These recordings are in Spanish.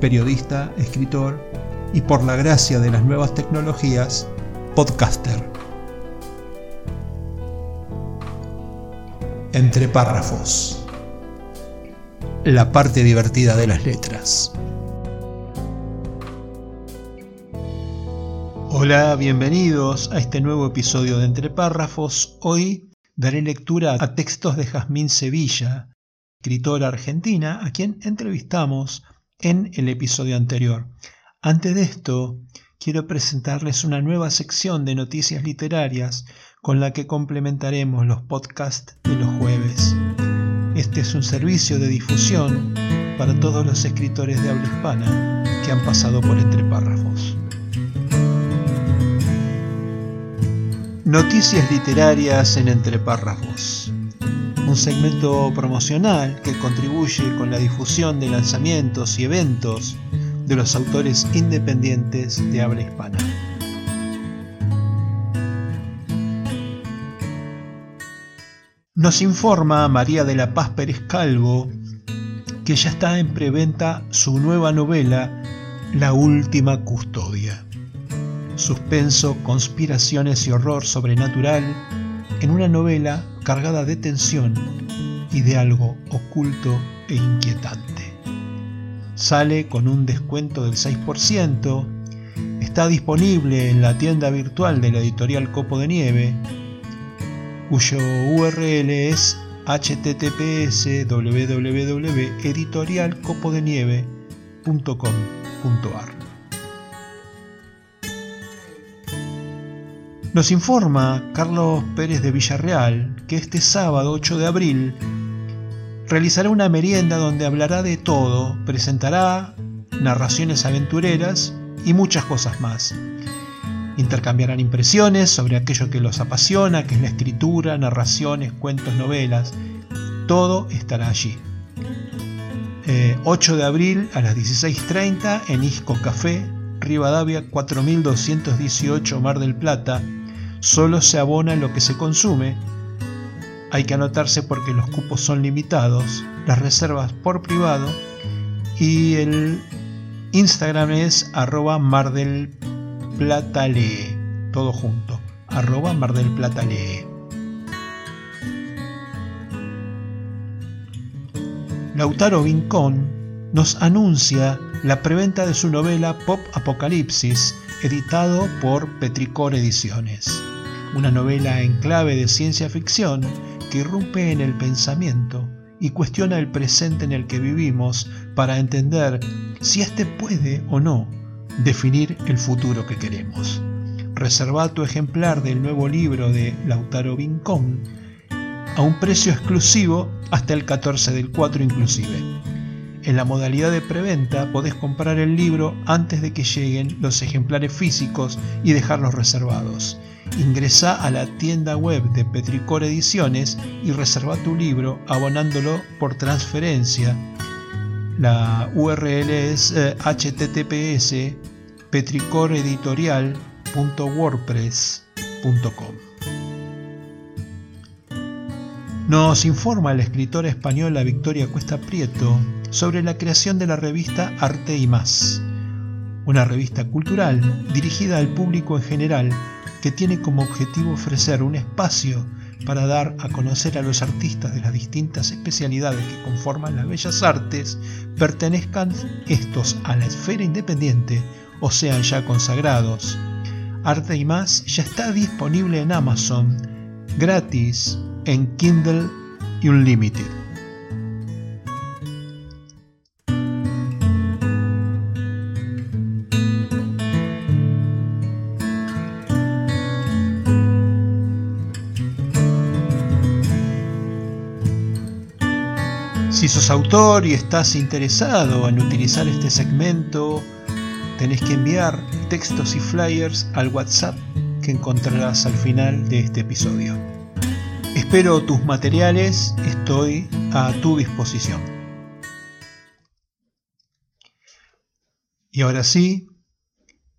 periodista, escritor y por la gracia de las nuevas tecnologías, podcaster. Entre párrafos. La parte divertida de las letras. Hola, bienvenidos a este nuevo episodio de Entre párrafos. Hoy daré lectura a textos de Jazmín Sevilla, escritora argentina, a quien entrevistamos en el episodio anterior. Antes de esto, quiero presentarles una nueva sección de noticias literarias con la que complementaremos los podcasts de los jueves. Este es un servicio de difusión para todos los escritores de habla hispana que han pasado por entre párrafos. Noticias literarias en entre párrafos segmento promocional que contribuye con la difusión de lanzamientos y eventos de los autores independientes de habla hispana. Nos informa María de la Paz Pérez Calvo que ya está en preventa su nueva novela La Última Custodia. Suspenso, conspiraciones y horror sobrenatural en una novela cargada de tensión y de algo oculto e inquietante. Sale con un descuento del 6%, está disponible en la tienda virtual de la editorial Copo de Nieve, cuyo URL es https www.editorialcopodenieve.com.ar. Nos informa Carlos Pérez de Villarreal que este sábado 8 de abril realizará una merienda donde hablará de todo, presentará narraciones aventureras y muchas cosas más. Intercambiarán impresiones sobre aquello que los apasiona, que es la escritura, narraciones, cuentos, novelas. Todo estará allí. 8 eh, de abril a las 16.30 en Isco Café, Rivadavia 4218 Mar del Plata, solo se abona lo que se consume. Hay que anotarse porque los cupos son limitados, las reservas por privado y el Instagram es arroba mar del todo junto, arroba mar del Lautaro Vincón nos anuncia la preventa de su novela Pop Apocalipsis, editado por Petricor Ediciones una novela en clave de ciencia ficción que irrumpe en el pensamiento y cuestiona el presente en el que vivimos para entender si éste puede o no definir el futuro que queremos. Reserva tu ejemplar del nuevo libro de Lautaro Vincón a un precio exclusivo hasta el 14 del 4 inclusive. En la modalidad de preventa podés comprar el libro antes de que lleguen los ejemplares físicos y dejarlos reservados. Ingresa a la tienda web de Petricor Ediciones y reserva tu libro abonándolo por transferencia. La URL es https eh, petricoreditorial.wordpress.com. Nos informa la escritora española Victoria Cuesta Prieto sobre la creación de la revista Arte y Más, una revista cultural dirigida al público en general que tiene como objetivo ofrecer un espacio para dar a conocer a los artistas de las distintas especialidades que conforman las bellas artes, pertenezcan estos a la esfera independiente o sean ya consagrados. Arte y más ya está disponible en Amazon, gratis, en Kindle Unlimited. Si sos autor y estás interesado en utilizar este segmento, tenés que enviar textos y flyers al WhatsApp que encontrarás al final de este episodio. Espero tus materiales, estoy a tu disposición. Y ahora sí,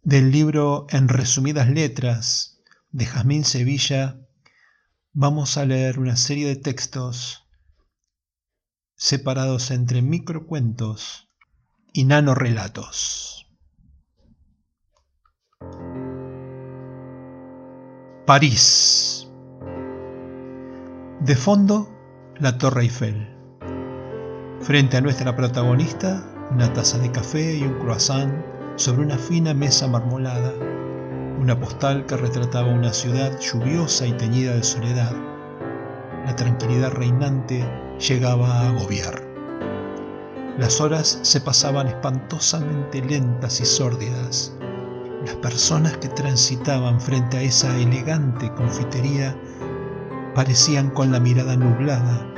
del libro En resumidas letras de Jazmín Sevilla, vamos a leer una serie de textos separados entre microcuentos y nanorelatos. París. De fondo, la Torre Eiffel. Frente a nuestra protagonista, una taza de café y un croissant sobre una fina mesa marmolada, una postal que retrataba una ciudad lluviosa y teñida de soledad. La tranquilidad reinante llegaba a agobiar. Las horas se pasaban espantosamente lentas y sórdidas. Las personas que transitaban frente a esa elegante confitería parecían con la mirada nublada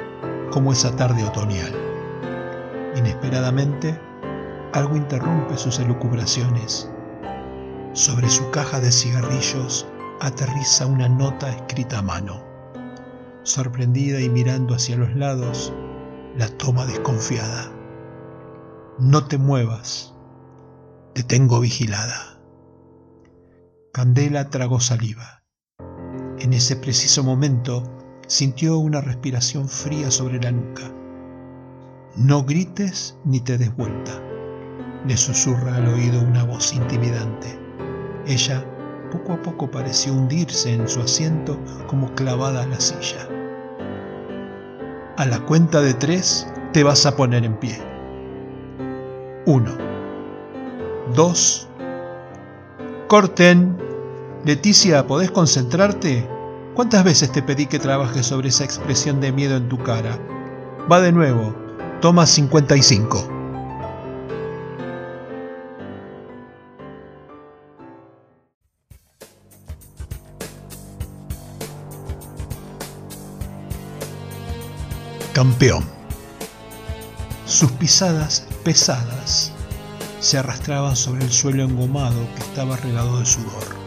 como esa tarde otoñal. Inesperadamente, algo interrumpe sus elucubraciones. Sobre su caja de cigarrillos aterriza una nota escrita a mano. Sorprendida y mirando hacia los lados, la toma desconfiada. No te muevas, te tengo vigilada. Candela tragó saliva. En ese preciso momento sintió una respiración fría sobre la nuca. No grites ni te des vuelta, le susurra al oído una voz intimidante. Ella poco a poco pareció hundirse en su asiento como clavada a la silla. A la cuenta de tres te vas a poner en pie. Uno. Dos. Corten. Leticia, ¿podés concentrarte? ¿Cuántas veces te pedí que trabajes sobre esa expresión de miedo en tu cara? Va de nuevo. Toma 55. Campeón. Sus pisadas pesadas se arrastraban sobre el suelo engomado que estaba regado de sudor.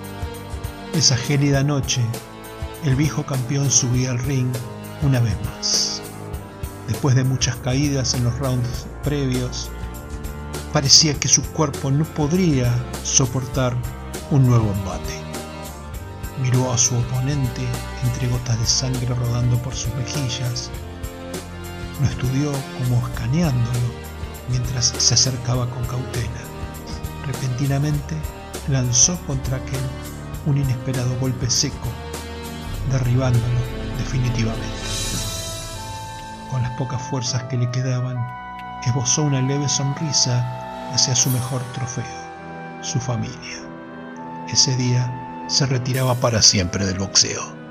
Esa gélida noche, el viejo campeón subía al ring una vez más. Después de muchas caídas en los rounds previos, parecía que su cuerpo no podría soportar un nuevo embate. Miró a su oponente entre gotas de sangre rodando por sus mejillas lo estudió como escaneándolo mientras se acercaba con cautela. Repentinamente lanzó contra aquel un inesperado golpe seco, derribándolo definitivamente. Con las pocas fuerzas que le quedaban, esbozó una leve sonrisa hacia su mejor trofeo, su familia. Ese día se retiraba para siempre del boxeo.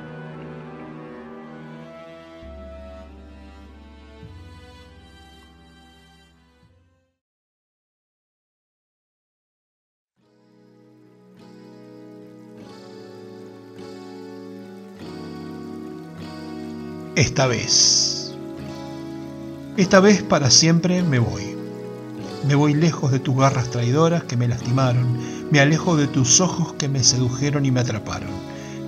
Esta vez. Esta vez para siempre me voy. Me voy lejos de tus garras traidoras que me lastimaron, me alejo de tus ojos que me sedujeron y me atraparon.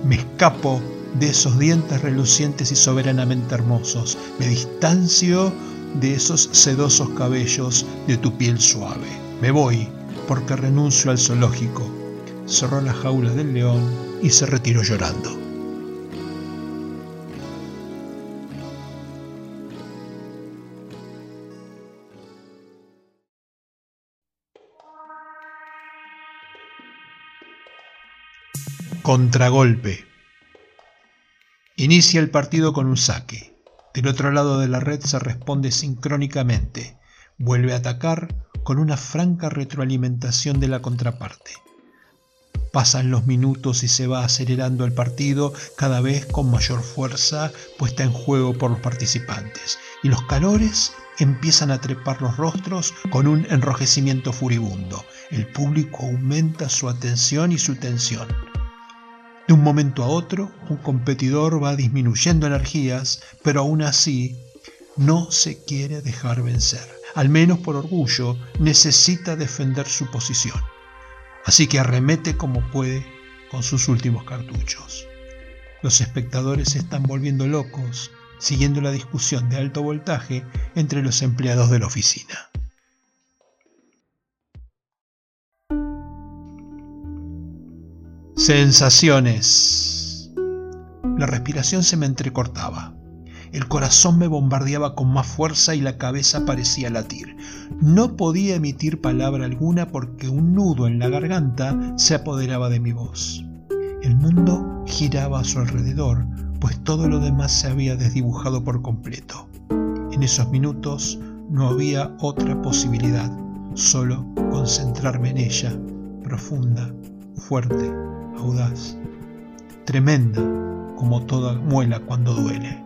Me escapo de esos dientes relucientes y soberanamente hermosos, me distancio de esos sedosos cabellos de tu piel suave. Me voy porque renuncio al zoológico. Cerró la jaula del león y se retiró llorando. Contragolpe. Inicia el partido con un saque. Del otro lado de la red se responde sincrónicamente. Vuelve a atacar con una franca retroalimentación de la contraparte. Pasan los minutos y se va acelerando el partido cada vez con mayor fuerza puesta en juego por los participantes. Y los calores empiezan a trepar los rostros con un enrojecimiento furibundo. El público aumenta su atención y su tensión. De un momento a otro, un competidor va disminuyendo energías, pero aún así no se quiere dejar vencer. Al menos por orgullo, necesita defender su posición. Así que arremete como puede con sus últimos cartuchos. Los espectadores se están volviendo locos, siguiendo la discusión de alto voltaje entre los empleados de la oficina. Sensaciones. La respiración se me entrecortaba. El corazón me bombardeaba con más fuerza y la cabeza parecía latir. No podía emitir palabra alguna porque un nudo en la garganta se apoderaba de mi voz. El mundo giraba a su alrededor, pues todo lo demás se había desdibujado por completo. En esos minutos no había otra posibilidad, solo concentrarme en ella, profunda, fuerte, audaz, tremenda como toda muela cuando duele.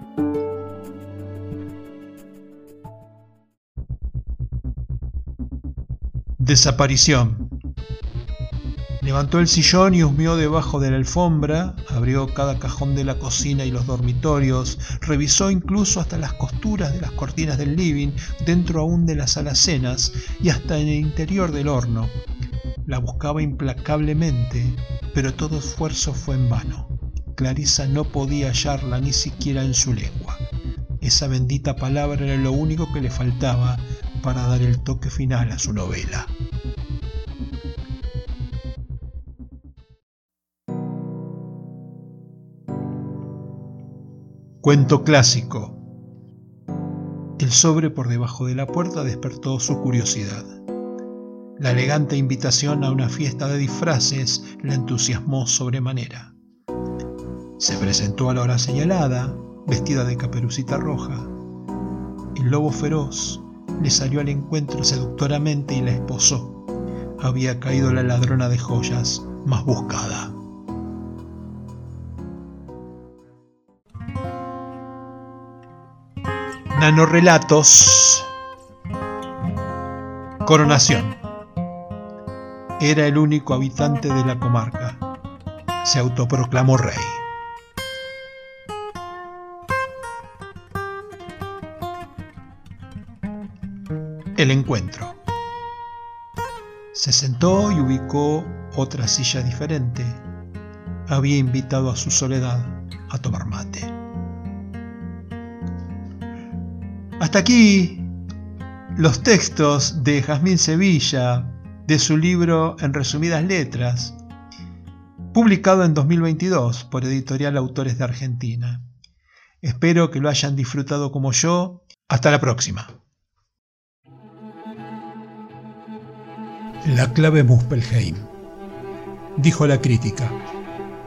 Desaparición. Levantó el sillón y husmeó debajo de la alfombra, abrió cada cajón de la cocina y los dormitorios, revisó incluso hasta las costuras de las cortinas del living, dentro aún de las alacenas y hasta en el interior del horno. La buscaba implacablemente, pero todo esfuerzo fue en vano. Clarisa no podía hallarla ni siquiera en su lengua. Esa bendita palabra era lo único que le faltaba para dar el toque final a su novela. Cuento clásico. El sobre por debajo de la puerta despertó su curiosidad. La elegante invitación a una fiesta de disfraces la entusiasmó sobremanera. Se presentó a la hora señalada, vestida de caperucita roja. El lobo feroz le salió al encuentro seductoramente y la esposó. Había caído la ladrona de joyas más buscada. Nanorelatos. Coronación. Era el único habitante de la comarca. Se autoproclamó rey. El encuentro. Se sentó y ubicó otra silla diferente. Había invitado a su soledad a tomar mate. Hasta aquí los textos de Jazmín Sevilla, de su libro En resumidas letras, publicado en 2022 por Editorial Autores de Argentina. Espero que lo hayan disfrutado como yo. Hasta la próxima. La clave Muspelheim. Dijo la crítica.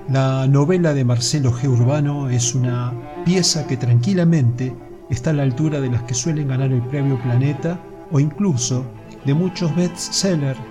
La novela de Marcelo G. Urbano es una pieza que tranquilamente está a la altura de las que suelen ganar el premio Planeta o incluso de muchos bestsellers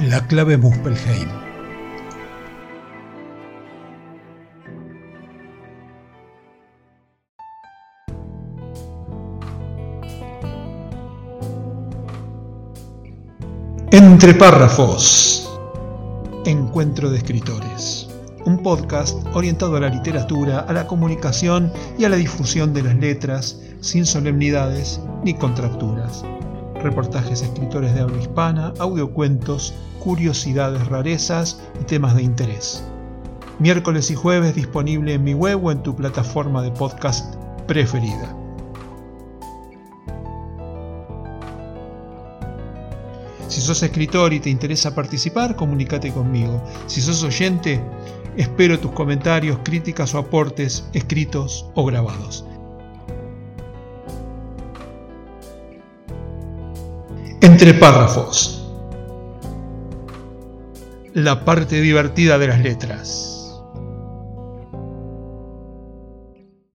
La clave Muspelheim. Entre párrafos. Encuentro de escritores un podcast orientado a la literatura, a la comunicación y a la difusión de las letras, sin solemnidades ni contracturas reportajes escritores de habla hispana, audiocuentos, curiosidades, rarezas y temas de interés. Miércoles y jueves disponible en mi web o en tu plataforma de podcast preferida. Si sos escritor y te interesa participar, comunícate conmigo. Si sos oyente, espero tus comentarios, críticas o aportes escritos o grabados. Entre párrafos. La parte divertida de las letras.